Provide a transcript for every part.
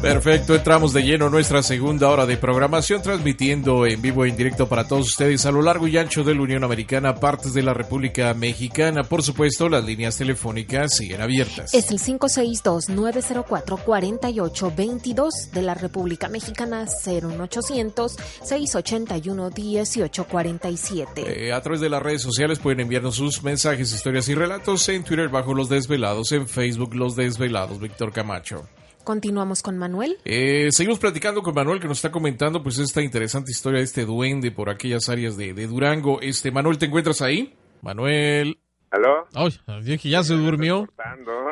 Perfecto, entramos de lleno a nuestra segunda hora de programación, transmitiendo en vivo e en directo para todos ustedes a lo largo y ancho de la Unión Americana, partes de la República Mexicana. Por supuesto, las líneas telefónicas siguen abiertas. Es el 562-904-4822 de la República Mexicana, 01800-681-1847. Eh, a través de las redes sociales pueden enviarnos sus mensajes, historias y relatos en Twitter bajo Los Desvelados, en Facebook Los Desvelados, Víctor Camacho. Continuamos con Manuel. Eh, seguimos platicando con Manuel que nos está comentando pues esta interesante historia de este duende por aquellas áreas de, de Durango. Este Manuel, ¿te encuentras ahí? Manuel. ¿Aló? Ay, dije ya se durmió.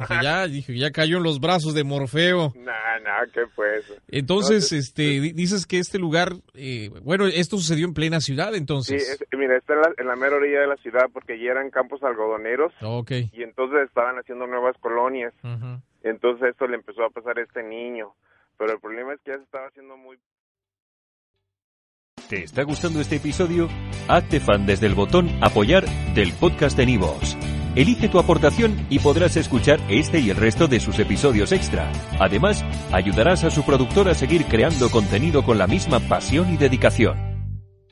Dije, ya, dije, ya cayó en los brazos de Morfeo. Nah, nah, ¿qué fue eso? Entonces, este, dices que este lugar, eh, bueno, esto sucedió en plena ciudad, entonces. Sí, mira, está en la, en la, mera orilla de la ciudad porque allí eran campos algodoneros. Ok. Y entonces estaban haciendo nuevas colonias. Entonces esto le empezó a pasar a este niño. Pero el problema es que ya se estaba haciendo muy... ¿Te está gustando este episodio? Hazte fan desde el botón apoyar del podcast de Nivos. Elige tu aportación y podrás escuchar este y el resto de sus episodios extra. Además, ayudarás a su productor a seguir creando contenido con la misma pasión y dedicación.